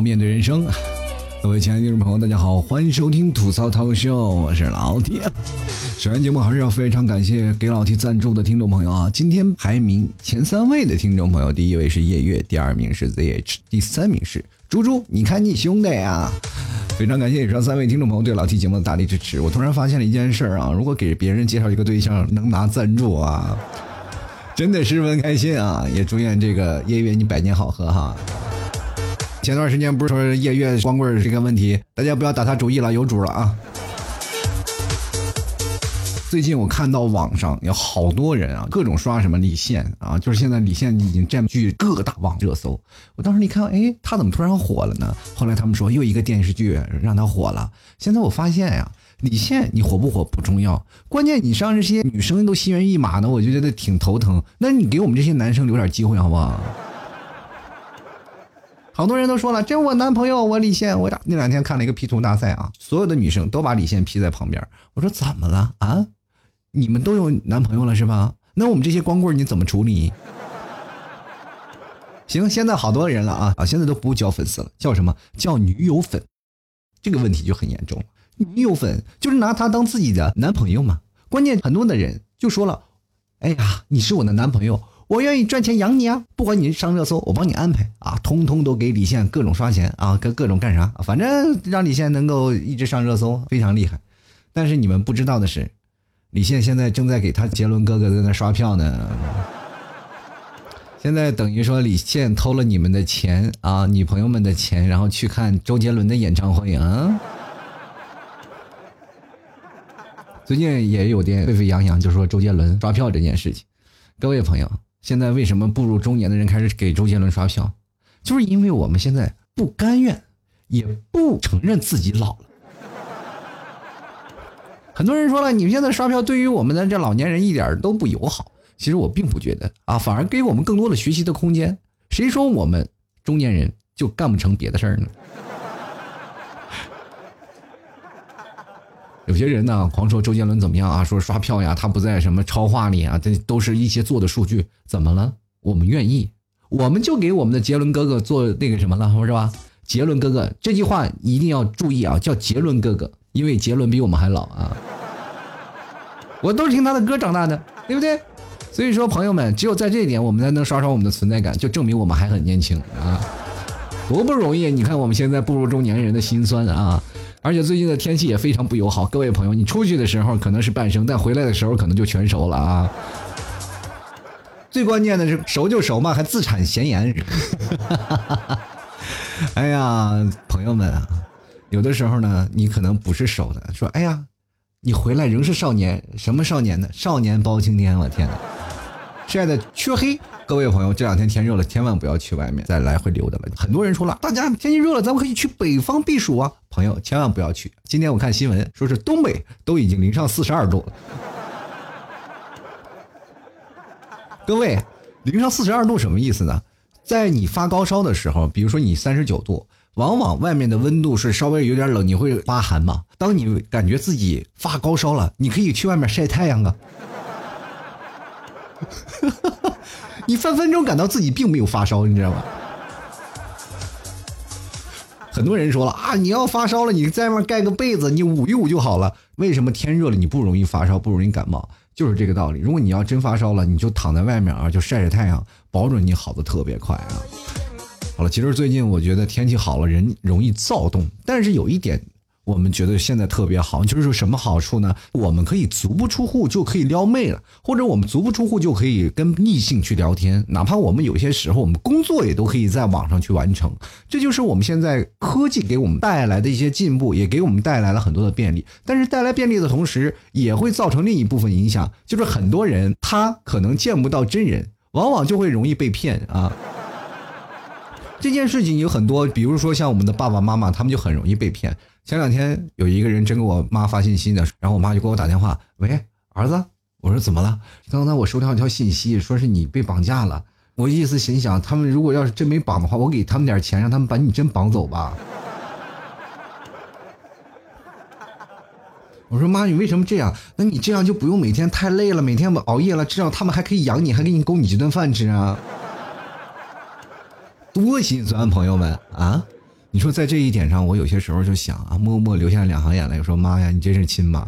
面对人生。各位亲爱的听众朋友，大家好，欢迎收听吐槽涛秀，我是老铁。首先节目还是要非常感谢给老 T 赞助的听众朋友啊！今天排名前三位的听众朋友，第一位是夜月，第二名是 ZH，第三名是猪猪。你看你兄弟呀！非常感谢以上三位听众朋友对老 T 节目的大力支持。我突然发现了一件事啊，如果给别人介绍一个对象能拿赞助啊，真的十分开心啊！也祝愿这个夜月你百年好合哈。前段时间不是说夜月光棍这个问题，大家不要打他主意了，有主了啊！最近我看到网上有好多人啊，各种刷什么李现啊，就是现在李现已经占据各大网热搜。我当时一看，哎，他怎么突然火了呢？后来他们说又一个电视剧让他火了。现在我发现呀，李现你火不火不重要，关键你让这些女生都心猿意马的，我就觉得挺头疼。那你给我们这些男生留点机会好不好？好多人都说了，这我男朋友，我李现，我打那两天看了一个 P 图大赛啊，所有的女生都把李现 P 在旁边。我说怎么了啊？你们都有男朋友了是吧？那我们这些光棍你怎么处理？行，现在好多人了啊啊，现在都不叫粉丝了，叫什么叫女友粉？这个问题就很严重。女友粉就是拿他当自己的男朋友嘛。关键很多的人就说了，哎呀，你是我的男朋友。我愿意赚钱养你啊！不管你上热搜，我帮你安排啊！通通都给李现各种刷钱啊，各各种干啥？反正让李现能够一直上热搜，非常厉害。但是你们不知道的是，李现现在正在给他杰伦哥哥在那刷票呢。现在等于说李现偷了你们的钱啊，女朋友们的钱，然后去看周杰伦的演唱会啊。最近也有点沸沸扬扬，就说周杰伦刷票这件事情。各位朋友。现在为什么步入中年的人开始给周杰伦刷票？就是因为我们现在不甘愿，也不承认自己老了。很多人说了，你们现在刷票对于我们的这老年人一点都不友好。其实我并不觉得啊，反而给我们更多的学习的空间。谁说我们中年人就干不成别的事儿呢？有些人呢，狂说周杰伦怎么样啊？说刷票呀，他不在什么超话里啊，这都是一些做的数据。怎么了？我们愿意，我们就给我们的杰伦哥哥做那个什么了，是吧？杰伦哥哥这句话一定要注意啊，叫杰伦哥哥，因为杰伦比我们还老啊。我都是听他的歌长大的，对不对？所以说，朋友们，只有在这一点，我们才能刷刷我们的存在感，就证明我们还很年轻啊，多不容易！你看我们现在步入中年人的心酸啊。而且最近的天气也非常不友好，各位朋友，你出去的时候可能是半生，但回来的时候可能就全熟了啊！最关键的是熟就熟嘛，还自产咸盐。哎呀，朋友们啊，有的时候呢，你可能不是熟的，说哎呀，你回来仍是少年，什么少年呢？少年包青天，我天哪！晒的黢黑，各位朋友，这两天天热了，千万不要去外面再来回溜达了。很多人说了，大家天气热了，咱们可以去北方避暑啊。朋友，千万不要去。今天我看新闻，说是东北都已经零上四十二度了。各位，零上四十二度什么意思呢？在你发高烧的时候，比如说你三十九度，往往外面的温度是稍微有点冷，你会发寒嘛。当你感觉自己发高烧了，你可以去外面晒太阳啊。你分分钟感到自己并没有发烧，你知道吗？很多人说了啊，你要发烧了，你在外面盖个被子，你捂一捂就好了。为什么天热了你不容易发烧，不容易感冒？就是这个道理。如果你要真发烧了，你就躺在外面啊，就晒晒太阳，保准你好的特别快啊。好了，其实最近我觉得天气好了，人容易躁动，但是有一点。我们觉得现在特别好，就是说什么好处呢？我们可以足不出户就可以撩妹了，或者我们足不出户就可以跟异性去聊天，哪怕我们有些时候我们工作也都可以在网上去完成。这就是我们现在科技给我们带来的一些进步，也给我们带来了很多的便利。但是带来便利的同时，也会造成另一部分影响，就是很多人他可能见不到真人，往往就会容易被骗啊。这件事情有很多，比如说像我们的爸爸妈妈，他们就很容易被骗。前两天有一个人真给我妈发信息呢，然后我妈就给我打电话，喂，儿子，我说怎么了？刚才我收到一条信息，说是你被绑架了。我意思心想，他们如果要是真没绑的话，我给他们点钱，让他们把你真绑走吧。我说妈，你为什么这样？那你这样就不用每天太累了，每天熬夜了，至少他们还可以养你，还给你供你几顿饭吃啊。多心酸，朋友们啊！你说在这一点上，我有些时候就想啊，默默流下两行眼泪，说妈呀，你真是亲妈。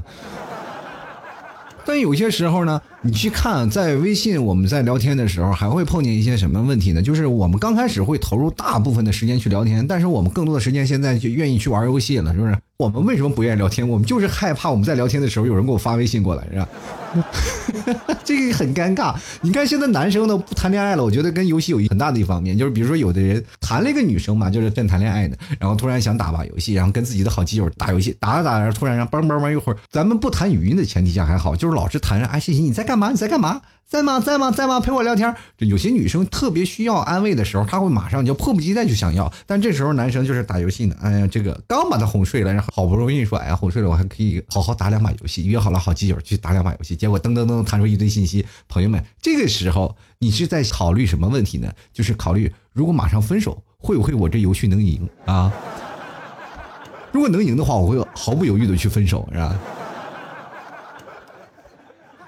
但有些时候呢，你去看在微信我们在聊天的时候，还会碰见一些什么问题呢？就是我们刚开始会投入大部分的时间去聊天，但是我们更多的时间现在就愿意去玩游戏了，是不是？我们为什么不愿意聊天？我们就是害怕我们在聊天的时候有人给我发微信过来，是吧？这个很尴尬。你看现在男生都不谈恋爱了，我觉得跟游戏有一很大的一方面，就是比如说有的人谈了一个女生嘛，就是正谈恋爱呢，然后突然想打把游戏，然后跟自己的好基友打游戏，打着打着突然让嘣嘣嘣一会儿，咱们不谈语音的前提下还好，就是老是谈着哎，欣欣你在干嘛？你在干嘛？在吗？在吗？在吗？陪我聊天。这有些女生特别需要安慰的时候，她会马上就迫不及待就想要。但这时候男生就是打游戏呢。哎呀，这个刚把她哄睡了，然后好不容易说，哎呀哄睡了，我还可以好好打两把游戏。约好了好基友去打两把游戏，结果噔噔噔弹出一堆信息。朋友们，这个时候你是在考虑什么问题呢？就是考虑如果马上分手，会不会我这游戏能赢啊？如果能赢的话，我会毫不犹豫的去分手，是吧？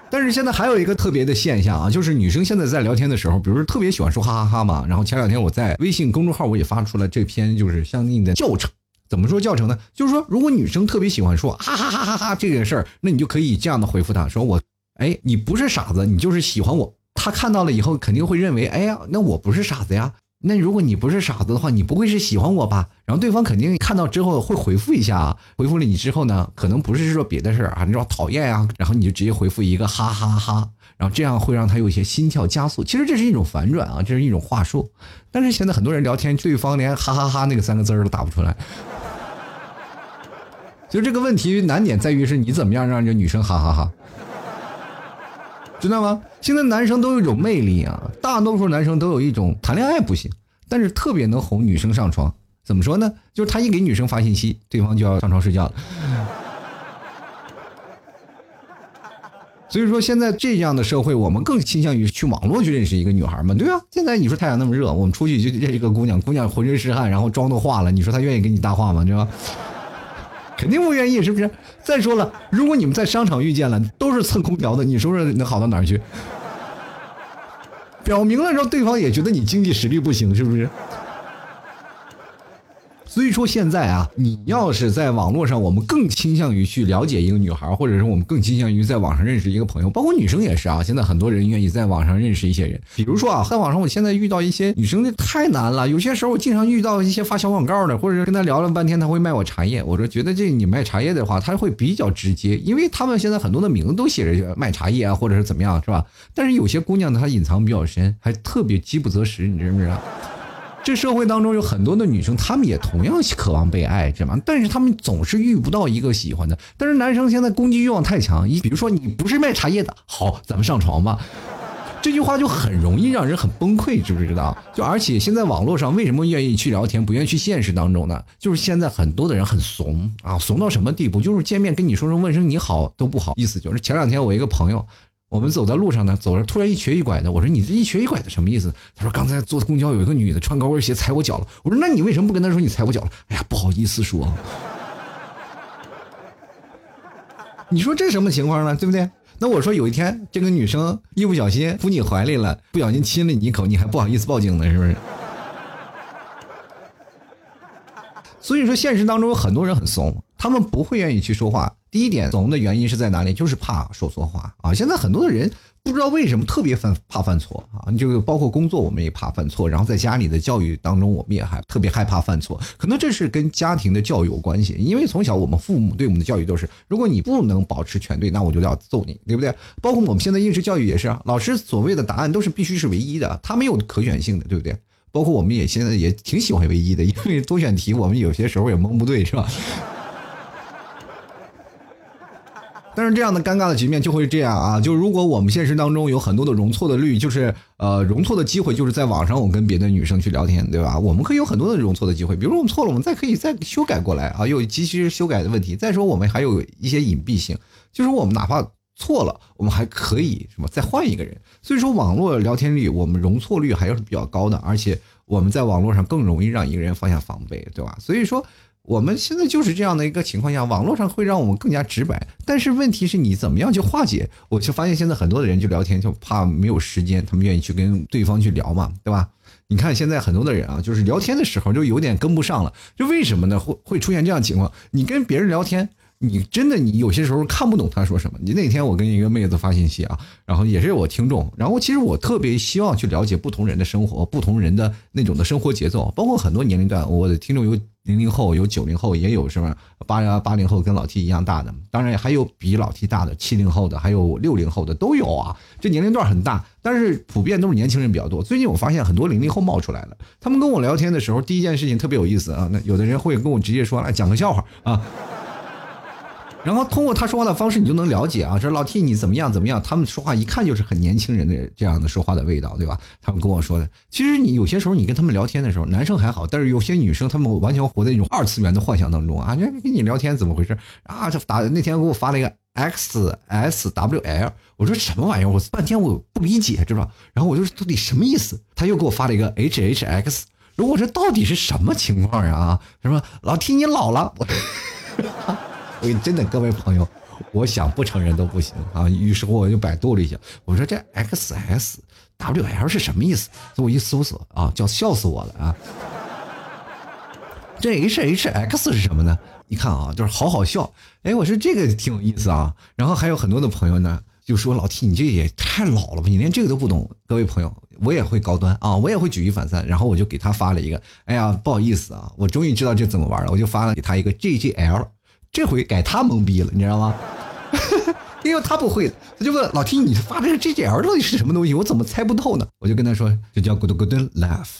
但是现在还有一个特别的现象啊，就是女生现在在聊天的时候，比如说特别喜欢说哈哈哈嘛。然后前两天我在微信公众号我也发出了这篇就是相应的教程。怎么说教程呢？就是说如果女生特别喜欢说哈哈哈哈哈这件事儿，那你就可以这样的回复她说我，哎，你不是傻子，你就是喜欢我。她看到了以后肯定会认为，哎呀，那我不是傻子呀。那如果你不是傻子的话，你不会是喜欢我吧？然后对方肯定看到之后会回复一下啊，回复了你之后呢，可能不是说别的事儿啊，你说讨厌啊，然后你就直接回复一个哈哈哈，然后这样会让他有些心跳加速。其实这是一种反转啊，这是一种话术。但是现在很多人聊天，对方连哈哈哈那个三个字儿都打不出来，就这个问题难点在于是你怎么样让这女生哈哈哈。知道吗？现在男生都有一种魅力啊，大多数男生都有一种谈恋爱不行，但是特别能哄女生上床。怎么说呢？就是他一给女生发信息，对方就要上床睡觉了。所以说，现在这样的社会，我们更倾向于去网络去认识一个女孩嘛，对啊？现在你说太阳那么热，我们出去就认识个姑娘，姑娘浑身是汗，然后妆都化了，你说她愿意跟你搭话吗？对吧？肯定不愿意，是不是？再说了，如果你们在商场遇见了，都是蹭空调的，你说说能好到哪儿去？表明了让对方也觉得你经济实力不行，是不是？所以说现在啊，你要是在网络上，我们更倾向于去了解一个女孩，或者是我们更倾向于在网上认识一个朋友，包括女生也是啊。现在很多人愿意在网上认识一些人，比如说啊，在网上我现在遇到一些女生，太难了。有些时候我经常遇到一些发小广告的，或者是跟他聊了半天，他会卖我茶叶。我说觉得这你卖茶叶的话，他会比较直接，因为他们现在很多的名字都写着卖茶叶啊，或者是怎么样，是吧？但是有些姑娘她隐藏比较深，还特别饥不择食，你知不知道？这社会当中有很多的女生，她们也同样渴望被爱，知道吗？但是她们总是遇不到一个喜欢的。但是男生现在攻击欲望太强，一比如说你不是卖茶叶的，好，咱们上床吧。这句话就很容易让人很崩溃，知不知道？就而且现在网络上为什么愿意去聊天，不愿意去现实当中呢？就是现在很多的人很怂啊，怂到什么地步？就是见面跟你说声问声你好都不好意思。就是前两天我一个朋友。我们走在路上呢，走着突然一瘸一拐的。我说：“你这一瘸一拐的什么意思？”他说：“刚才坐公交有一个女的穿高跟鞋踩我脚了。”我说：“那你为什么不跟她说你踩我脚了？”哎呀，不好意思说。你说这什么情况呢？对不对？那我说有一天这个女生一不小心扑你怀里了，不小心亲了你一口，你还不好意思报警呢，是不是？所以说现实当中有很多人很怂，他们不会愿意去说话。第一点总的原因是在哪里？就是怕说错话啊！现在很多的人不知道为什么特别犯怕犯错啊！你就包括工作，我们也怕犯错；然后在家里的教育当中，我们也还特别害怕犯错。可能这是跟家庭的教育有关系，因为从小我们父母对我们的教育都是：如果你不能保持全对，那我就要揍你，对不对？包括我们现在应试教育也是啊，老师所谓的答案都是必须是唯一的，它没有可选性的，对不对？包括我们也现在也挺喜欢唯一的，因为多选题我们有些时候也蒙不对，是吧？但是这样的尴尬的局面就会这样啊，就如果我们现实当中有很多的容错的率，就是呃容错的机会，就是在网上我跟别的女生去聊天，对吧？我们可以有很多的容错的机会，比如我们错了，我们再可以再修改过来啊，有及时修改的问题。再说我们还有一些隐蔽性，就是我们哪怕错了，我们还可以什么再换一个人。所以说网络聊天率，我们容错率还是比较高的，而且我们在网络上更容易让一个人放下防备，对吧？所以说。我们现在就是这样的一个情况下，网络上会让我们更加直白，但是问题是你怎么样去化解？我就发现现在很多的人就聊天就怕没有时间，他们愿意去跟对方去聊嘛，对吧？你看现在很多的人啊，就是聊天的时候就有点跟不上了，就为什么呢？会会出现这样情况？你跟别人聊天。你真的，你有些时候看不懂他说什么。你那天我跟一个妹子发信息啊，然后也是我听众，然后其实我特别希望去了解不同人的生活，不同人的那种的生活节奏，包括很多年龄段。我的听众有零零后，有九零后，也有什么八八零后跟老 T 一样大的，当然还有比老 T 大的七零后的，还有六零后的都有啊。这年龄段很大，但是普遍都是年轻人比较多。最近我发现很多零零后冒出来了，他们跟我聊天的时候，第一件事情特别有意思啊。那有的人会跟我直接说来讲个笑话啊。然后通过他说话的方式，你就能了解啊，这老 T 你怎么样怎么样？他们说话一看就是很年轻人的这样的说话的味道，对吧？他们跟我说的，其实你有些时候你跟他们聊天的时候，男生还好，但是有些女生他们完全活在一种二次元的幻想当中啊！跟跟你聊天怎么回事啊？这打那天给我发了一个 X S W L，我说什么玩意儿？我半天我不理解，知道吧？然后我就到底什么意思？他又给我发了一个 H H X，如果这到底是什么情况呀？啊？什么老 T 你老了？我。我真的各位朋友，我想不承认都不行啊！于是乎我就百度了一下，我说这 X S W L 是什么意思？我一搜索啊，叫笑死我了啊！这 H H X 是什么呢？你看啊，就是好好笑。哎，我说这个挺有意思啊。然后还有很多的朋友呢，就说老 T 你这也太老了吧，你连这个都不懂。各位朋友，我也会高端啊，我也会举一反三。然后我就给他发了一个，哎呀，不好意思啊，我终于知道这怎么玩了，我就发了给他一个 G G L。这回改他懵逼了，你知道吗？因为他不会，他就问老 T：“ 你发这个 G G L 到底是什么东西？我怎么猜不透呢？”我就跟他说：“这叫 Good Good Laugh。”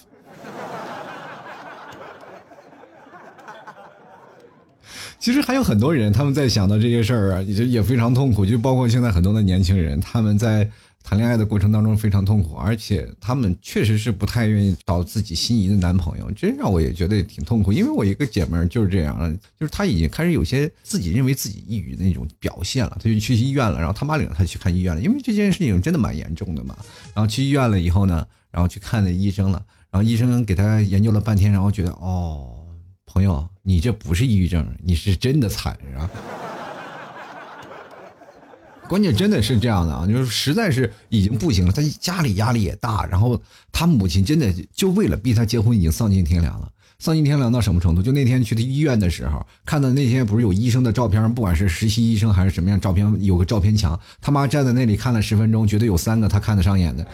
其实还有很多人，他们在想到这些事儿啊，也也非常痛苦，就包括现在很多的年轻人，他们在。谈恋爱的过程当中非常痛苦，而且他们确实是不太愿意找自己心仪的男朋友，这让我也觉得挺痛苦。因为我一个姐妹就是这样，就是她已经开始有些自己认为自己抑郁的那种表现了，她就去医院了，然后他妈领着她去看医院了，因为这件事情真的蛮严重的嘛。然后去医院了以后呢，然后去看那医生了，然后医生给她研究了半天，然后觉得哦，朋友，你这不是抑郁症，你是真的惨啊。关键真的是这样的啊，就是实在是已经不行了，他家里压力也大，然后他母亲真的就为了逼他结婚，已经丧尽天良了。丧尽天良到什么程度？就那天去他医院的时候，看到那天不是有医生的照片，不管是实习医生还是什么样照片，有个照片墙，他妈站在那里看了十分钟，觉得有三个他看得上眼的。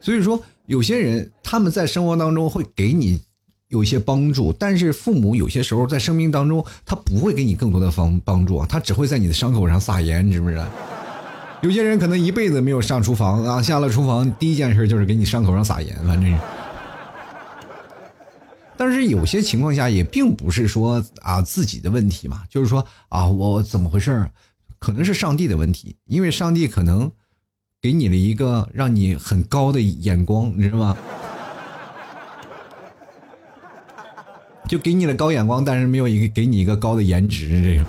所以说，有些人他们在生活当中会给你。有一些帮助，但是父母有些时候在生命当中，他不会给你更多的帮帮助，他只会在你的伤口上撒盐，你知不知道？有些人可能一辈子没有上厨房啊，下了厨房第一件事就是给你伤口上撒盐，反正。但是有些情况下也并不是说啊自己的问题嘛，就是说啊我怎么回事可能是上帝的问题，因为上帝可能给你了一个让你很高的眼光，你知道吗？就给你了高眼光，但是没有一个给你一个高的颜值，这个，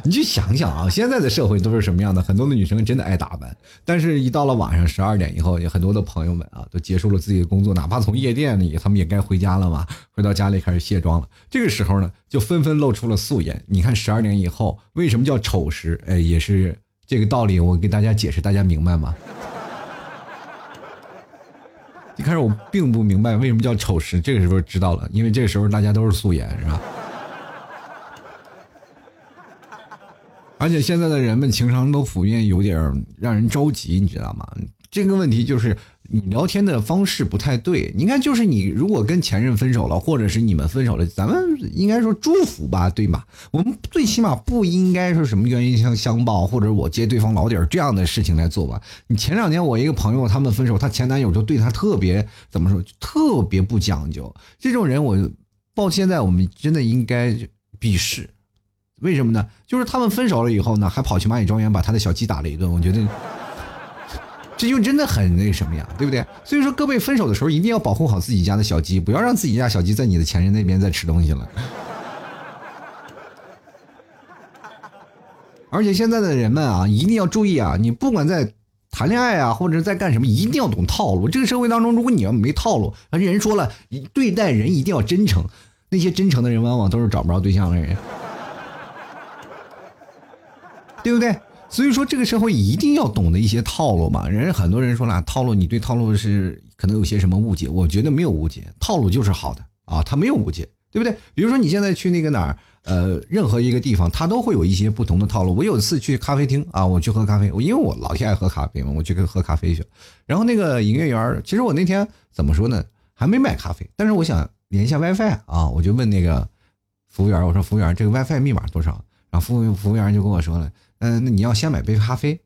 你去想想啊，现在的社会都是什么样的？很多的女生真的爱打扮，但是一到了晚上十二点以后，有很多的朋友们啊，都结束了自己的工作，哪怕从夜店里，他们也该回家了嘛，回到家里开始卸妆了。这个时候呢，就纷纷露出了素颜。你看十二点以后为什么叫丑时？哎，也是这个道理，我给大家解释，大家明白吗？一开始我并不明白为什么叫丑时，这个时候知道了，因为这个时候大家都是素颜，是吧？而且现在的人们情商都普遍有点让人着急，你知道吗？这个问题就是。你聊天的方式不太对，你看，就是你如果跟前任分手了，或者是你们分手了，咱们应该说祝福吧，对吧？我们最起码不应该说什么原因相相报，或者我揭对方老底儿这样的事情来做吧。你前两天我一个朋友他们分手，他前男友就对他特别怎么说，特别不讲究。这种人我到现在我们真的应该鄙视，为什么呢？就是他们分手了以后呢，还跑去蚂蚁庄园把他的小鸡打了一顿，我觉得。这就真的很那什么呀，对不对？所以说，各位分手的时候一定要保护好自己家的小鸡，不要让自己家小鸡在你的前任那边再吃东西了。而且现在的人们啊，一定要注意啊，你不管在。谈恋爱啊，或者在干什么，一定要懂套路。这个社会当中，如果你要没套路，而且人说了，对待人一定要真诚。那些真诚的人，往往都是找不着对象的人，对不对？所以说，这个社会一定要懂得一些套路嘛。人很多人说了，套路，你对套路是可能有些什么误解？我觉得没有误解，套路就是好的啊，他没有误解，对不对？比如说你现在去那个哪儿，呃，任何一个地方，他都会有一些不同的套路。我有一次去咖啡厅啊，我去喝咖啡，因为我老天爱喝咖啡嘛，我去喝咖啡去。然后那个营业员，其实我那天怎么说呢，还没买咖啡，但是我想连一下 WiFi 啊，我就问那个服务员，我说服务员，这个 WiFi 密码多少？然后服务服务员就跟我说了。嗯，那你要先买杯咖啡，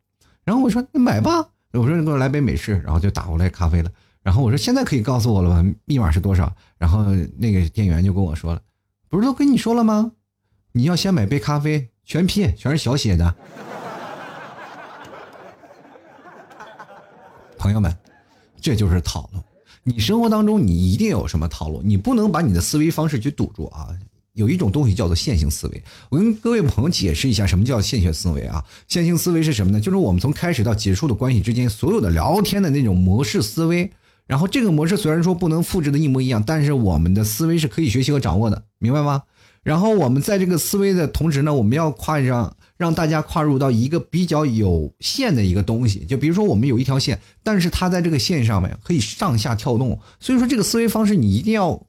然后我说那买吧，我说你给我来杯美式，然后就打过来咖啡了。然后我说现在可以告诉我了吗？密码是多少？然后那个店员就跟我说了，不是都跟你说了吗？你要先买杯咖啡，全拼，全是小写的。朋友们，这就是套路。你生活当中你一定有什么套路，你不能把你的思维方式去堵住啊。有一种东西叫做线性思维，我跟各位朋友解释一下什么叫线性思维啊？线性思维是什么呢？就是我们从开始到结束的关系之间，所有的聊天的那种模式思维。然后这个模式虽然说不能复制的一模一样，但是我们的思维是可以学习和掌握的，明白吗？然后我们在这个思维的同时呢，我们要跨上让大家跨入到一个比较有限的一个东西，就比如说我们有一条线，但是它在这个线上面可以上下跳动，所以说这个思维方式你一定要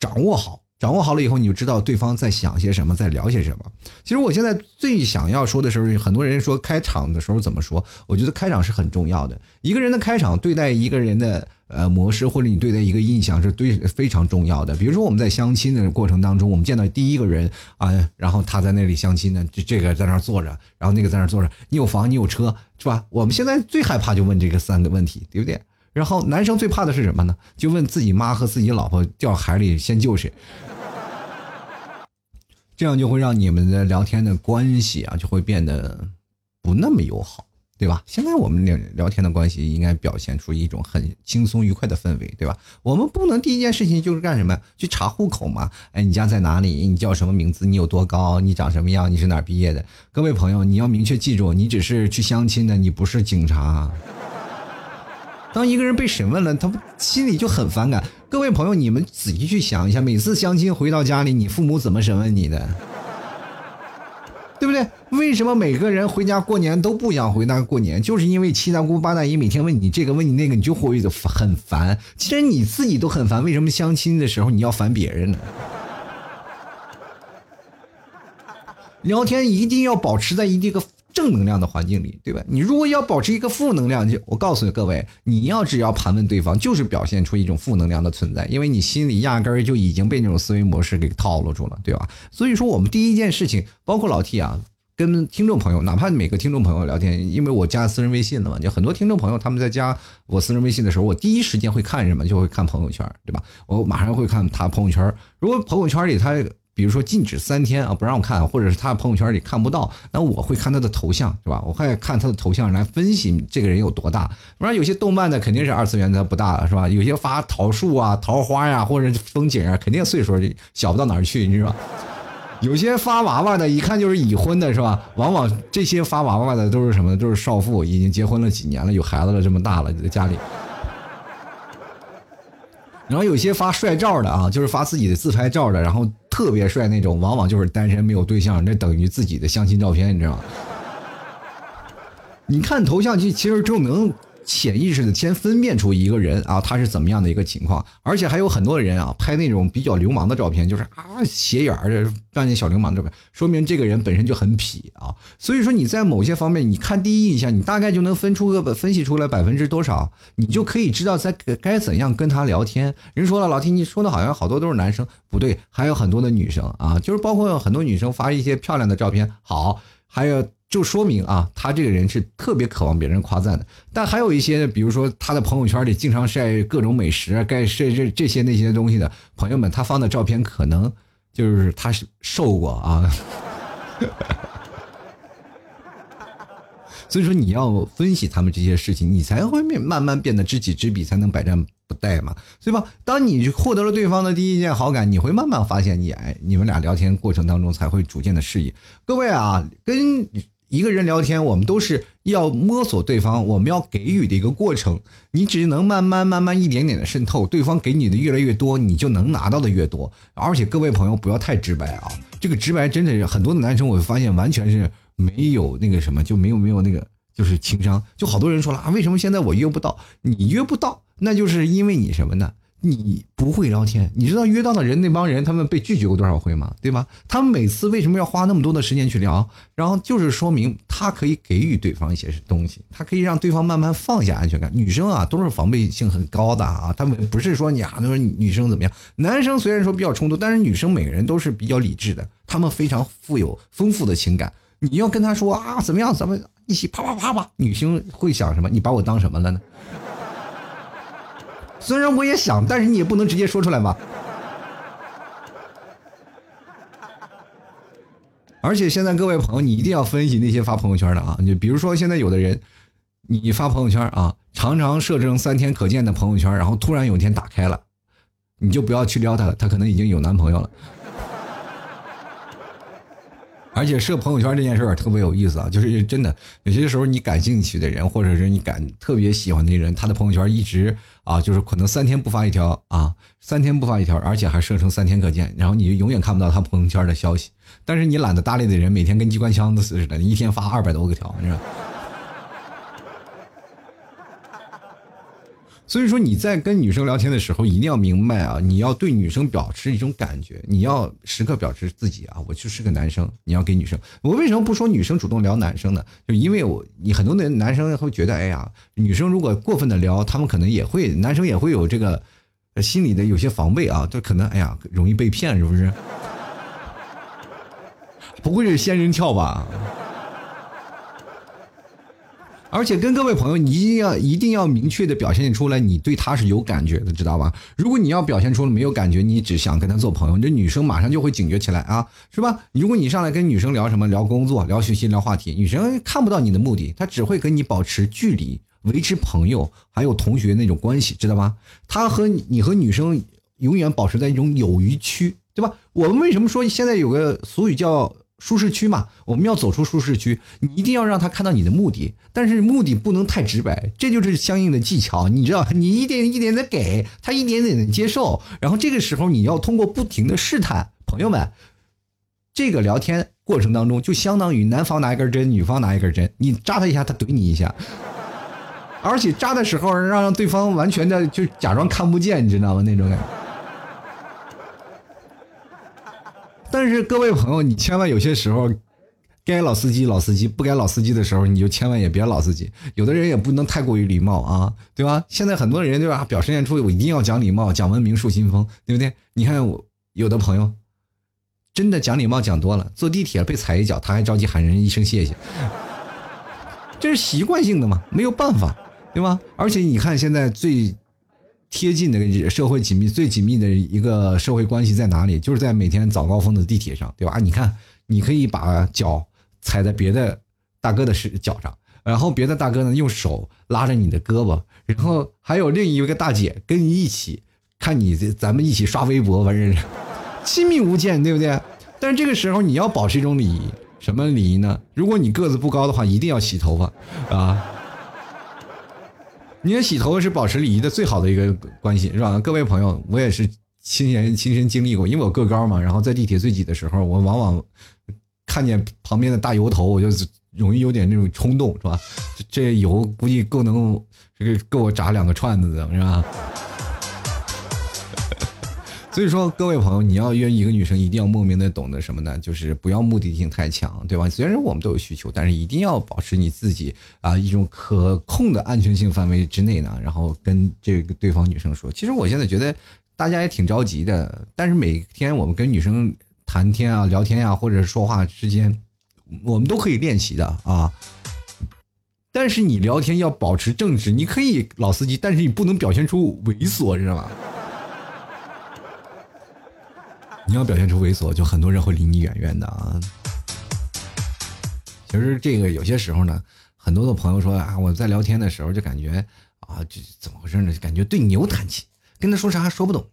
掌握好。掌握好了以后，你就知道对方在想些什么，在聊些什么。其实我现在最想要说的时候，很多人说开场的时候怎么说？我觉得开场是很重要的。一个人的开场，对待一个人的呃模式，或者你对待一个印象，是对非常重要的。比如说我们在相亲的过程当中，我们见到第一个人啊，然后他在那里相亲呢，这这个在那坐着，然后那个在那坐着，你有房，你有车，是吧？我们现在最害怕就问这个三个问题，对不对？然后男生最怕的是什么呢？就问自己妈和自己老婆掉海里先救谁。这样就会让你们的聊天的关系啊，就会变得不那么友好，对吧？现在我们聊聊天的关系应该表现出一种很轻松愉快的氛围，对吧？我们不能第一件事情就是干什么？去查户口嘛？哎，你家在哪里？你叫什么名字？你有多高？你长什么样？你是哪毕业的？各位朋友，你要明确记住，你只是去相亲的，你不是警察。当一个人被审问了，他心里就很反感。各位朋友，你们仔细去想一下，每次相亲回到家里，你父母怎么审问你的？对不对？为什么每个人回家过年都不想回家过年？就是因为七大姑八大姨每天问你这个问你那个，你就会很烦。其实你自己都很烦，为什么相亲的时候你要烦别人呢？聊天一定要保持在一个。正能量的环境里，对吧？你如果要保持一个负能量，就我告诉你各位，你要只要盘问对方，就是表现出一种负能量的存在，因为你心里压根儿就已经被那种思维模式给套路住了，对吧？所以说，我们第一件事情，包括老 T 啊，跟听众朋友，哪怕每个听众朋友聊天，因为我加私人微信了嘛，就很多听众朋友他们在加我私人微信的时候，我第一时间会看什么？就会看朋友圈，对吧？我马上会看他朋友圈，如果朋友圈里他。比如说禁止三天啊，不让我看，或者是他朋友圈里看不到，那我会看他的头像，是吧？我会看他的头像来分析这个人有多大。不然有些动漫的肯定是二次元的不大了，是吧？有些发桃树啊、桃花呀，或者风景啊，肯定岁数小不到哪儿去，你知道吧有些发娃娃的，一看就是已婚的，是吧？往往这些发娃娃的都是什么？都是少妇，已经结婚了几年了，有孩子了，这么大了，在家里。然后有些发帅照的啊，就是发自己的自拍照的，然后。特别帅那种，往往就是单身没有对象，那等于自己的相亲照片，你知道吗？你看头像，其其实就能。潜意识的先分辨出一个人啊，他是怎么样的一个情况，而且还有很多人啊，拍那种比较流氓的照片，就是啊斜眼儿干那小流氓照片，说明这个人本身就很痞啊。所以说你在某些方面，你看第一印象，你大概就能分出个分析出来百分之多少，你就可以知道在该怎样跟他聊天。人说了，老听你说的好像好多都是男生，不对，还有很多的女生啊，就是包括很多女生发一些漂亮的照片，好，还有。就说明啊，他这个人是特别渴望别人夸赞的。但还有一些，比如说他的朋友圈里经常晒各种美食，该晒这这些那些东西的朋友们，他放的照片可能就是他是瘦过啊。所以说你要分析他们这些事情，你才会慢慢变得知己知彼，才能百战不殆嘛，对吧？当你获得了对方的第一件好感，你会慢慢发现，你哎，你们俩聊天过程当中才会逐渐的适应。各位啊，跟。一个人聊天，我们都是要摸索对方，我们要给予的一个过程。你只能慢慢、慢慢、一点点的渗透，对方给你的越来越多，你就能拿到的越多。而且各位朋友不要太直白啊，这个直白真的是很多的男生，我发现完全是没有那个什么，就没有没有那个就是情商。就好多人说了啊，为什么现在我约不到？你约不到，那就是因为你什么呢？你不会聊天，你知道约到的人那帮人他们被拒绝过多少回吗？对吧？他们每次为什么要花那么多的时间去聊？然后就是说明他可以给予对方一些东西，他可以让对方慢慢放下安全感。女生啊都是防备性很高的啊，他们不是说你啊，都说女生怎么样？男生虽然说比较冲突，但是女生每个人都是比较理智的，他们非常富有丰富的情感。你要跟他说啊怎么样，咱们一起啪啪啪吧，女生会想什么？你把我当什么了呢？虽然我也想，但是你也不能直接说出来吧。而且现在各位朋友，你一定要分析那些发朋友圈的啊！你比如说现在有的人，你发朋友圈啊，常常设置成三天可见的朋友圈，然后突然有一天打开了，你就不要去撩他了，他可能已经有男朋友了。而且设朋友圈这件事儿特别有意思啊，就是真的有些时候你感兴趣的人，或者是你感特别喜欢的人，他的朋友圈一直啊，就是可能三天不发一条啊，三天不发一条，而且还设成三天可见，然后你就永远看不到他朋友圈的消息。但是你懒得搭理的人，每天跟机关枪似的，你一天发二百多个条，你知道。所以说你在跟女生聊天的时候，一定要明白啊，你要对女生表示一种感觉，你要时刻表示自己啊，我就是个男生。你要给女生，我为什么不说女生主动聊男生呢？就因为我，你很多的男生会觉得，哎呀，女生如果过分的聊，他们可能也会，男生也会有这个心里的有些防备啊，就可能，哎呀，容易被骗，是不是？不会是仙人跳吧？而且跟各位朋友，你一定要一定要明确的表现出来，你对他是有感觉的，知道吧？如果你要表现出了没有感觉，你只想跟他做朋友，这女生马上就会警觉起来啊，是吧？如果你上来跟女生聊什么，聊工作、聊学习、聊话题，女生看不到你的目的，她只会跟你保持距离，维持朋友还有同学那种关系，知道吧？她和你和女生永远保持在一种友谊区，对吧？我们为什么说现在有个俗语叫？舒适区嘛，我们要走出舒适区，你一定要让他看到你的目的，但是目的不能太直白，这就是相应的技巧，你知道，你一点一点的给他，一点点的接受，然后这个时候你要通过不停的试探，朋友们，这个聊天过程当中就相当于男方拿一根针，女方拿一根针，你扎他一下，他怼你一下，而且扎的时候让让对方完全的就假装看不见，你知道吗？那种感觉。但是各位朋友，你千万有些时候，该老司机老司机，不该老司机的时候，你就千万也别老司机。有的人也不能太过于礼貌啊，对吧？现在很多人对吧，表现出我一定要讲礼貌、讲文明、树新风，对不对？你看我有的朋友，真的讲礼貌讲多了，坐地铁被踩一脚，他还着急喊人一声谢谢，这是习惯性的嘛，没有办法，对吧？而且你看现在最。贴近的社会紧密最紧密的一个社会关系在哪里？就是在每天早高峰的地铁上，对吧？你看，你可以把脚踩在别的大哥的脚上，然后别的大哥呢用手拉着你的胳膊，然后还有另一个大姐跟你一起看你，咱们一起刷微博，完事亲密无间，对不对？但是这个时候你要保持一种礼仪，什么礼仪呢？如果你个子不高的话，一定要洗头发啊。你说洗头是保持礼仪的最好的一个关系，是吧？各位朋友，我也是亲眼亲身经历过，因为我个高嘛，然后在地铁最挤的时候，我往往看见旁边的大油头，我就容易有点那种冲动，是吧？这油估计够能这个够我炸两个串子的，是吧？所以说，各位朋友，你要约一个女生，一定要莫名的懂得什么呢？就是不要目的性太强，对吧？虽然我们都有需求，但是一定要保持你自己啊一种可控的安全性范围之内呢。然后跟这个对方女生说，其实我现在觉得大家也挺着急的，但是每天我们跟女生谈天啊、聊天啊，或者说话之间，我们都可以练习的啊。但是你聊天要保持正直，你可以老司机，但是你不能表现出猥琐，知道吗？你要表现出猥琐，就很多人会离你远远的啊。其实这个有些时候呢，很多的朋友说啊，我在聊天的时候就感觉啊，这怎么回事呢？感觉对牛弹琴，跟他说啥说不懂。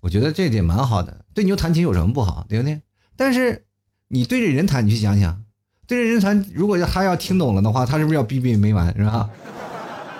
我觉得这点蛮好的，对牛弹琴有什么不好，对不对？但是你对着人弹，你去想想，对着人弹，如果他要听懂了的话，他是不是要逼逼没完，是吧？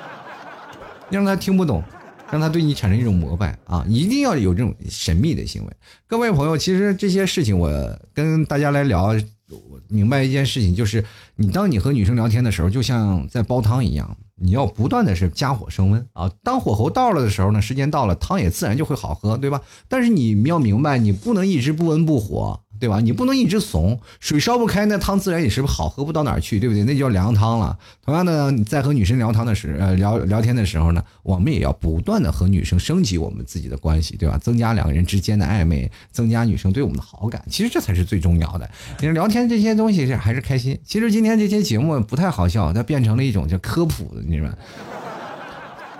让他听不懂，让他对你产生一种膜拜啊！一定要有这种神秘的行为。各位朋友，其实这些事情我跟大家来聊，我明白一件事情，就是你当你和女生聊天的时候，就像在煲汤一样，你要不断的是加火升温啊。当火候到了的时候呢，时间到了，汤也自然就会好喝，对吧？但是你要明白，你不能一直不温不火。对吧？你不能一直怂，水烧不开，那汤自然也是不好喝不到哪儿去，对不对？那叫凉汤了。同样的，在和女生聊汤的时，呃，聊聊天的时候呢，我们也要不断的和女生升级我们自己的关系，对吧？增加两个人之间的暧昧，增加女生对我们的好感。其实这才是最重要的。你聊天这些东西是还是开心。其实今天这些节目不太好笑，它变成了一种叫科普的，你知道吗？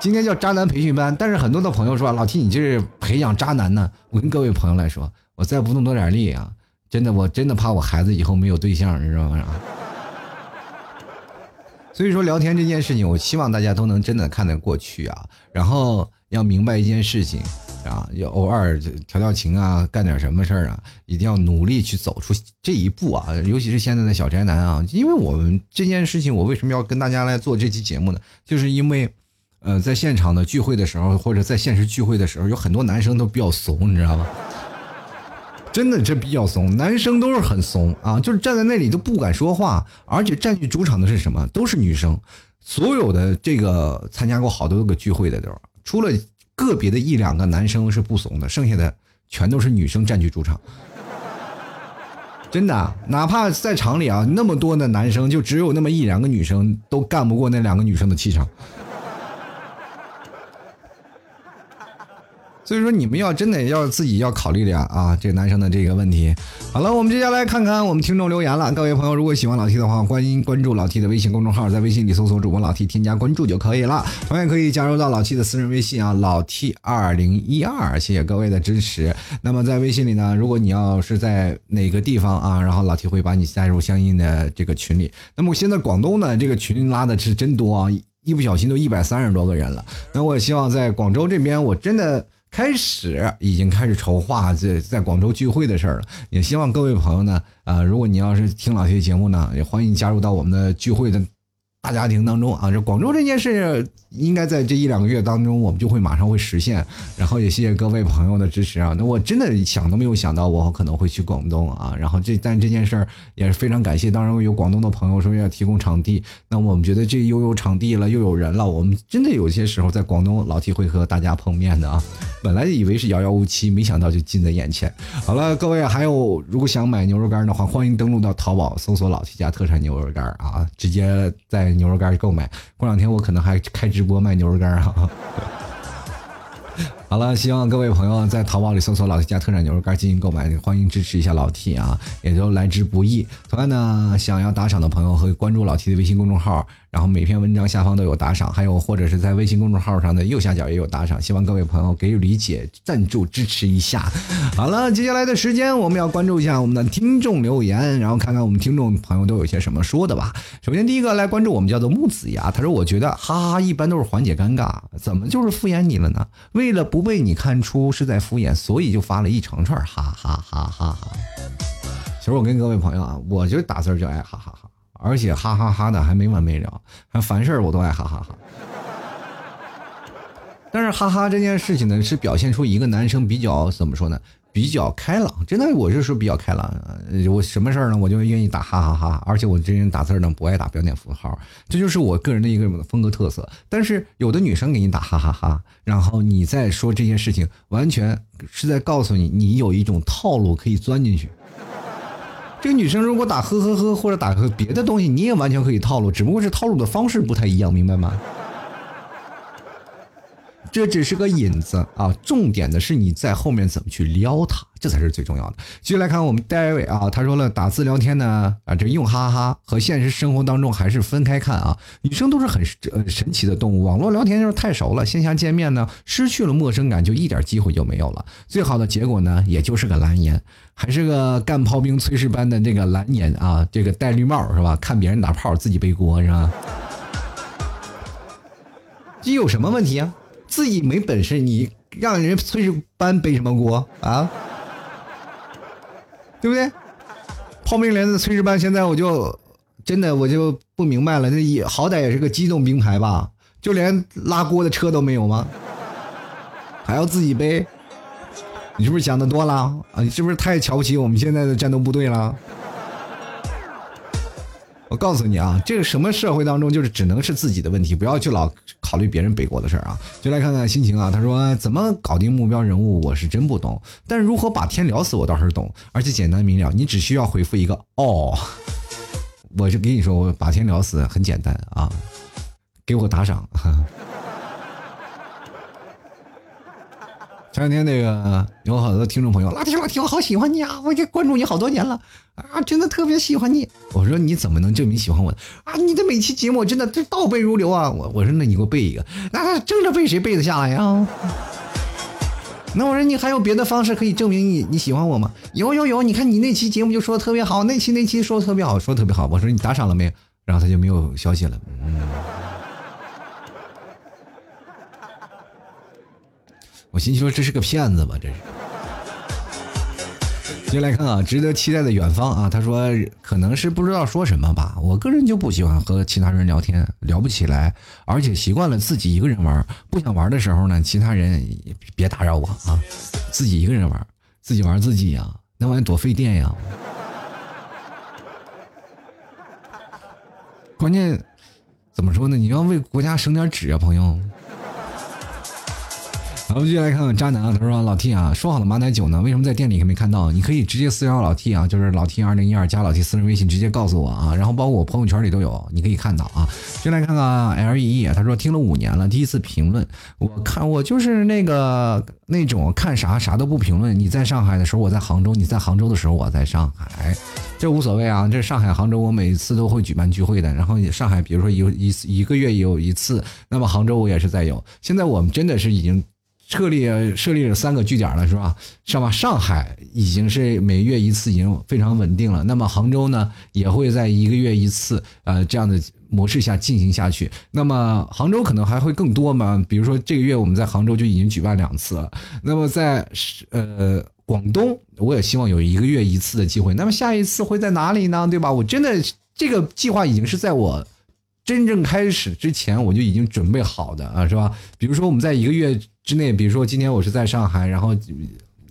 今天叫渣男培训班，但是很多的朋友说老 T 你这是培养渣男呢。我跟各位朋友来说，我再不弄多点力啊。真的，我真的怕我孩子以后没有对象，你知道吗？所以说聊天这件事情，我希望大家都能真的看得过去啊。然后要明白一件事情啊，要偶尔调调情啊，干点什么事儿啊，一定要努力去走出这一步啊。尤其是现在的小宅男啊，因为我们这件事情，我为什么要跟大家来做这期节目呢？就是因为，呃，在现场的聚会的时候，或者在现实聚会的时候，有很多男生都比较怂，你知道吗？真的这比较怂，男生都是很怂啊，就是站在那里都不敢说话，而且占据主场的是什么？都是女生。所有的这个参加过好多个聚会的都，除了个别的一两个男生是不怂的，剩下的全都是女生占据主场。真的，哪怕在场里啊那么多的男生，就只有那么一两个女生都干不过那两个女生的气场。所以说，你们要真的要自己要考虑点啊，这个男生的这个问题。好了，我们接下来看看我们听众留言了。各位朋友，如果喜欢老 T 的话，欢迎关注老 T 的微信公众号，在微信里搜索主播老 T，添加关注就可以了。同样可以加入到老 T 的私人微信啊，老 T 二零一二。谢谢各位的支持。那么在微信里呢，如果你要是在哪个地方啊，然后老 T 会把你加入相应的这个群里。那么现在广东呢，这个群拉的是真多啊，一不小心都一百三十多个人了。那我希望在广州这边，我真的。开始已经开始筹划在在广州聚会的事儿了，也希望各位朋友呢，啊，如果你要是听老 T 节目呢，也欢迎加入到我们的聚会的大家庭当中啊。这广州这件事应该在这一两个月当中，我们就会马上会实现。然后也谢谢各位朋友的支持啊。那我真的想都没有想到，我可能会去广东啊。然后这但这件事儿也是非常感谢，当然有广东的朋友说要提供场地，那我们觉得这又有场地了，又有人了，我们真的有些时候在广东老提会和大家碰面的啊。本来以为是遥遥无期，没想到就近在眼前。好了，各位，还有如果想买牛肉干的话，欢迎登录到淘宝搜索“老 T 家特产牛肉干”啊，直接在牛肉干购买。过两天我可能还开直直播卖牛肉干啊。好了，希望各位朋友在淘宝里搜索“老 T 家特产牛肉干”进行购买，欢迎支持一下老 T 啊，也就来之不易。同样呢，想要打赏的朋友可以关注老 T 的微信公众号。然后每篇文章下方都有打赏，还有或者是在微信公众号上的右下角也有打赏，希望各位朋友给予理解、赞助、支持一下。好了，接下来的时间我们要关注一下我们的听众留言，然后看看我们听众朋友都有些什么说的吧。首先第一个来关注我们叫做木子牙，他说：“我觉得哈哈一般都是缓解尴尬，怎么就是敷衍你了呢？为了不被你看出是在敷衍，所以就发了一长串哈哈哈哈哈。”其实我跟各位朋友啊，我就打字就爱哈哈哈。而且哈哈哈的还没完没了，还凡事我都爱哈哈哈。但是哈哈这件事情呢，是表现出一个男生比较怎么说呢？比较开朗，真的我是说比较开朗。我什么事儿呢，我就愿意打哈哈哈。而且我这人打字呢，不爱打标点符号，这就是我个人的一个风格特色。但是有的女生给你打哈哈哈，然后你再说这些事情，完全是在告诉你，你有一种套路可以钻进去。这个女生如果打呵呵呵或者打个别的东西，你也完全可以套路，只不过是套路的方式不太一样，明白吗？这只是个引子啊，重点的是你在后面怎么去撩他，这才是最重要的。继续来看我们戴维啊，他说了，打字聊天呢啊，这用哈哈和现实生活当中还是分开看啊。女生都是很神奇的动物，网络聊天就是太熟了，线下见面呢失去了陌生感，就一点机会就没有了。最好的结果呢，也就是个蓝颜，还是个干炮兵炊事班的这个蓝颜啊，这个戴绿帽是吧？看别人打炮自己背锅是吧？这有什么问题啊？自己没本事，你让人炊事班背什么锅啊？对不对？炮兵连的炊事班，现在我就真的我就不明白了，那也好歹也是个机动兵排吧，就连拉锅的车都没有吗？还要自己背？你是不是想的多了啊？你是不是太瞧不起我们现在的战斗部队了？我告诉你啊，这个什么社会当中，就是只能是自己的问题，不要去老考虑别人背锅的事儿啊。就来看看心情啊，他说怎么搞定目标人物，我是真不懂，但如何把天聊死，我倒是懂，而且简单明了，你只需要回复一个哦，我就跟你说，我把天聊死很简单啊，给我打赏。前两天那个有好多听众朋友，老铁老铁，我好喜欢你啊！我这关注你好多年了啊，真的特别喜欢你。我说你怎么能证明喜欢我？啊，你的每期节目真的这倒背如流啊！我我说那你给我背一个，那正着背谁背得下来呀？那我说你还有别的方式可以证明你你喜欢我吗？有有有，你看你那期节目就说的特别好，那期那期说的特别好，说的特别好。我说你打赏了没有？然后他就没有消息了。嗯。我心说这是个骗子吧？这是。接来看啊，值得期待的远方啊。他说可能是不知道说什么吧。我个人就不喜欢和其他人聊天，聊不起来，而且习惯了自己一个人玩。不想玩的时候呢，其他人别打扰我啊。自己一个人玩，自己玩自己呀，那玩意多费电呀。关键怎么说呢？你要为国家省点纸啊，朋友。我们继续来看看渣男啊，他说老 T 啊，说好的马奶酒呢，为什么在店里没看到？你可以直接私聊老 T 啊，就是老 T 二零一二加老 T 私人微信，直接告诉我啊，然后包括我朋友圈里都有，你可以看到啊。先来看看 L E E，他说听了五年了，第一次评论，我看我就是那个那种看啥啥都不评论。你在上海的时候，我在杭州；你在杭州的时候，我在上海，这无所谓啊。这上海、杭州，我每次都会举办聚会的。然后上海，比如说有一一个月有一次，那么杭州我也是在有。现在我们真的是已经。设立设立了三个据点了，是吧？是吧？上海已经是每月一次，已经非常稳定了。那么杭州呢，也会在一个月一次，呃，这样的模式下进行下去。那么杭州可能还会更多嘛？比如说这个月我们在杭州就已经举办两次了。那么在呃广东，我也希望有一个月一次的机会。那么下一次会在哪里呢？对吧？我真的这个计划已经是在我。真正开始之前，我就已经准备好的啊，是吧？比如说我们在一个月之内，比如说今天我是在上海，然后，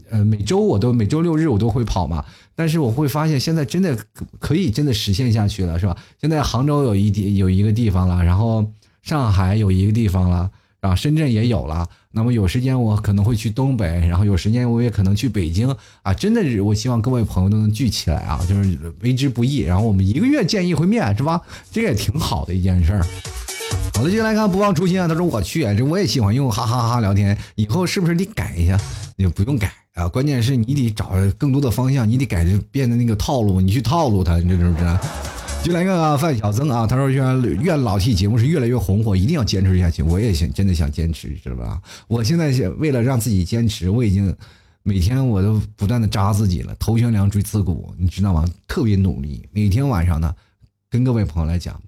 呃，每周我都每周六日我都会跑嘛。但是我会发现，现在真的可以真的实现下去了，是吧？现在杭州有一地有一个地方了，然后上海有一个地方了。啊，深圳也有了。那么有时间我可能会去东北，然后有时间我也可能去北京啊。真的是，我希望各位朋友都能聚起来啊，就是为之不易。然后我们一个月见一回面，是吧？这个也挺好的一件事儿。好的，接下来看不忘初心啊。他说我去，这我也喜欢用哈哈哈聊天，以后是不是得改一下？也不用改啊，关键是你得找更多的方向，你得改变的那个套路，你去套路他，你知不知道？就来看看范小曾啊，他说愿愿老 T 节目是越来越红火，一定要坚持下去。我也想真的想坚持，知道吧？我现在想为了让自己坚持，我已经每天我都不断的扎自己了，头悬梁锥刺股，你知道吗？特别努力，每天晚上呢，跟各位朋友来讲，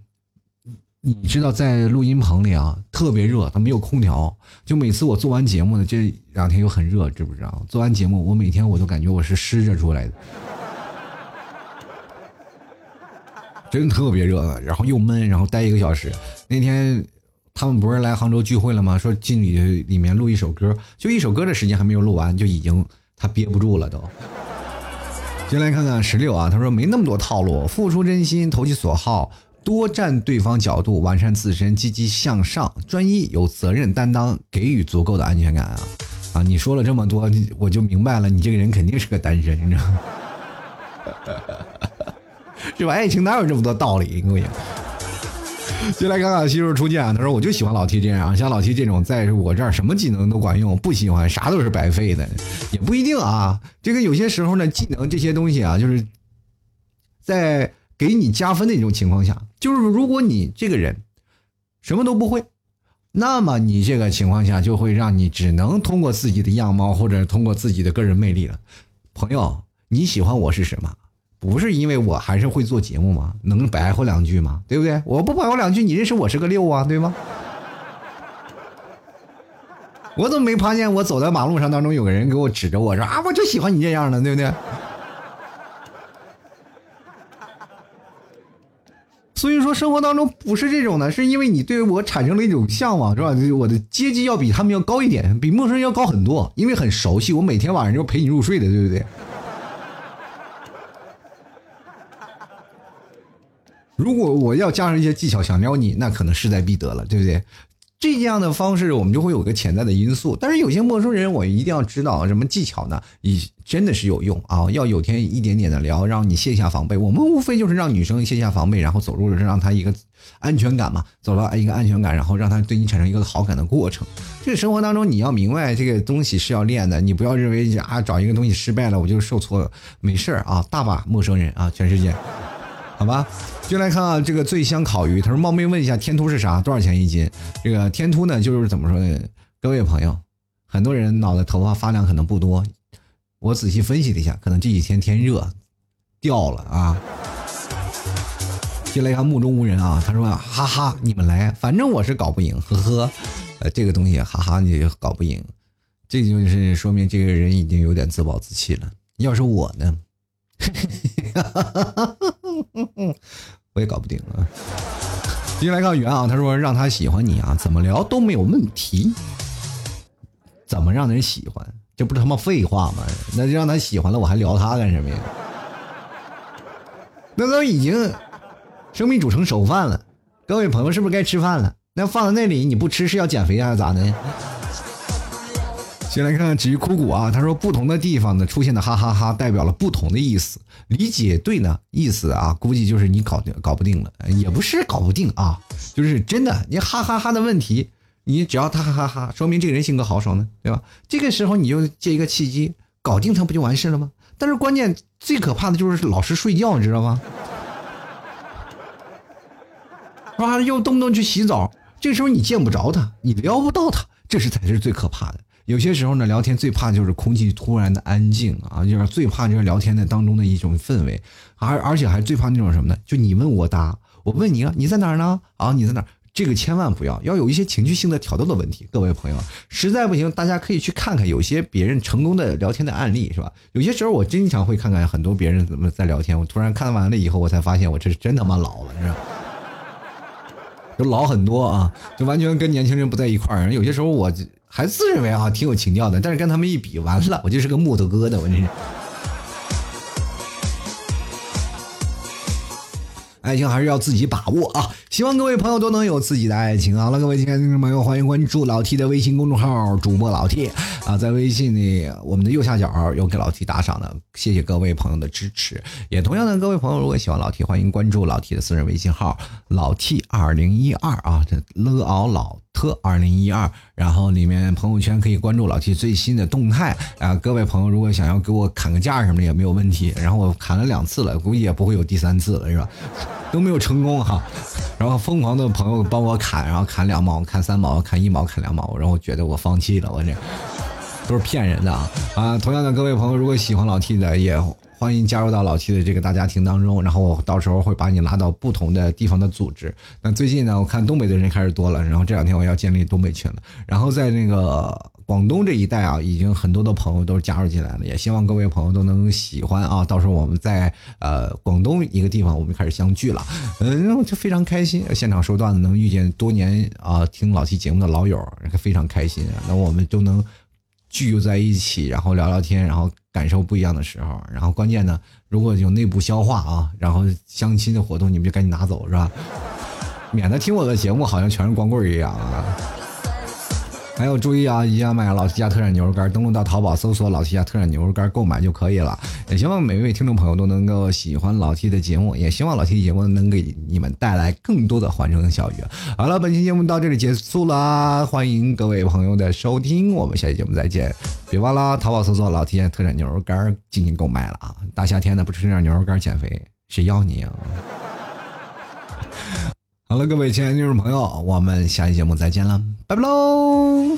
你知道在录音棚里啊，特别热，它没有空调，就每次我做完节目呢，这两天又很热，知不知道？做完节目，我每天我都感觉我是湿着出来的。真特别热，然后又闷，然后待一个小时。那天他们不是来杭州聚会了吗？说进里里面录一首歌，就一首歌的时间还没有录完，就已经他憋不住了都。先来看看十六啊，他说没那么多套路，付出真心，投其所好，多站对方角度，完善自身，积极向上，专一，有责任担当，给予足够的安全感啊啊！你说了这么多，我就明白了，你这个人肯定是个单身，你知道吗？是吧？爱情哪有这么多道理？各位，就来看看新手初见。他说：“我就喜欢老 T 这样，像老 T 这种，在我这儿什么技能都管用。不喜欢啥都是白费的，也不一定啊。这个有些时候呢，技能这些东西啊，就是在给你加分的一种情况下，就是如果你这个人什么都不会，那么你这个情况下就会让你只能通过自己的样貌或者通过自己的个人魅力了。朋友，你喜欢我是什么？”不是因为我还是会做节目吗？能白活两句吗？对不对？我不白活两句，你认识我是个六啊，对吗？我怎么没发现我走在马路上当中有个人给我指着我说啊，我就喜欢你这样的，对不对？所以说生活当中不是这种的，是因为你对我产生了一种向往，是吧？我的阶级要比他们要高一点，比陌生人要高很多，因为很熟悉，我每天晚上就陪你入睡的，对不对？如果我要加上一些技巧想撩你，那可能势在必得了，对不对？这样的方式，我们就会有个潜在的因素。但是有些陌生人，我一定要知道什么技巧呢？以真的是有用啊！要有天一点点的聊，让你卸下防备。我们无非就是让女生卸下防备，然后走入让她一个安全感嘛，走到一个安全感，然后让她对你产生一个好感的过程。这个生活当中，你要明白这个东西是要练的，你不要认为啊找一个东西失败了我就受挫了，没事儿啊，大把陌生人啊，全世界。好吧，就来看啊，这个醉香烤鱼。他说：“冒昧问一下，天突是啥？多少钱一斤？”这个天突呢，就是怎么说呢？各位朋友，很多人脑袋头发发量可能不多，我仔细分析了一下，可能这几天天热掉了啊。就来看目中无人啊，他说：“哈哈，你们来，反正我是搞不赢，呵呵。”呃，这个东西哈哈你搞不赢，这就是说明这个人已经有点自暴自弃了。要是我呢？我也搞不定啊！接下来看圆啊，他说让他喜欢你啊，怎么聊都没有问题。怎么让人喜欢？这不是他妈废话吗？那就让他喜欢了，我还聊他干什么呀？那都已经生米煮成熟饭了。各位朋友，是不是该吃饭了？那放在那里你不吃是要减肥啊？咋的？先来看看至于枯骨啊，他说不同的地方呢出现的哈哈哈代表了不同的意思，理解对呢意思啊，估计就是你搞定搞不定了，也不是搞不定啊，就是真的你哈哈哈的问题，你只要他哈哈哈，说明这个人性格豪爽呢，对吧？这个时候你就借一个契机搞定他不就完事了吗？但是关键最可怕的就是老是睡觉，你知道吗？啊，又动不动去洗澡，这时候你见不着他，你撩不到他，这是才是最可怕的。有些时候呢，聊天最怕就是空气突然的安静啊，就是最怕就是聊天的当中的一种氛围，而而且还最怕那种什么呢？就你问我答，我问你啊，你在哪儿呢？啊，你在哪儿？这个千万不要，要有一些情绪性的挑逗的问题。各位朋友，实在不行，大家可以去看看有些别人成功的聊天的案例，是吧？有些时候我经常会看看很多别人怎么在聊天，我突然看完了以后，我才发现我这是真他妈老了，是吧？就老很多啊，就完全跟年轻人不在一块儿。有些时候我。还自认为啊挺有情调的，但是跟他们一比，完了，我就是个木头疙瘩，我真是。爱情还是要自己把握啊！希望各位朋友都能有自己的爱情。好了，各位亲爱的听众朋友，欢迎关注老 T 的微信公众号，主播老 T 啊，在微信里我们的右下角有给老 T 打赏的，谢谢各位朋友的支持。也同样的，各位朋友如果喜欢老 T，欢迎关注老 T 的私人微信号老 T 二零一二啊，这了奥老特二零一二，然后里面朋友圈可以关注老 T 最新的动态啊。各位朋友如果想要给我砍个价什么的也没有问题，然后我砍了两次了，估计也不会有第三次了，是吧？都没有成功哈，然后疯狂的朋友帮我砍，然后砍两毛，砍三毛，砍一毛，砍两毛，然后觉得我放弃了，我这都是骗人的啊啊！同样的，各位朋友，如果喜欢老 T 的，也欢迎加入到老七的这个大家庭当中，然后我到时候会把你拉到不同的地方的组织。那最近呢，我看东北的人开始多了，然后这两天我要建立东北群了，然后在那个。广东这一带啊，已经很多的朋友都加入进来了，也希望各位朋友都能喜欢啊！到时候我们在呃广东一个地方，我们开始相聚了，嗯，就非常开心。现场说段子能遇见多年啊听老七节目的老友，非常开心。那我们都能聚在一起，然后聊聊天，然后感受不一样的时候。然后关键呢，如果有内部消化啊，然后相亲的活动，你们就赶紧拿走是吧？免得听我的节目好像全是光棍一样啊。还有注意啊！一定要买老七家特产牛肉干，登录到淘宝搜索“老七家特产牛肉干”购买就可以了。也希望每一位听众朋友都能够喜欢老七的节目，也希望老七的节目能给你们带来更多的欢声笑语。好了，本期节目到这里结束了，欢迎各位朋友的收听，我们下期节目再见！别忘了淘宝搜索“老七家特产牛肉干”进行购买了啊！大夏天的不吃点牛肉干减肥，谁要你啊？好了，各位亲爱的听众朋友，我们下期节目再见了，拜拜喽！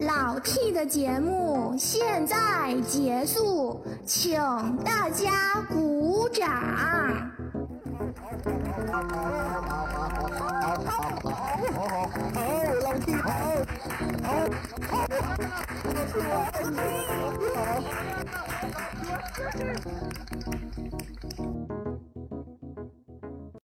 老 T 的节目现在结束，请大家鼓掌。好，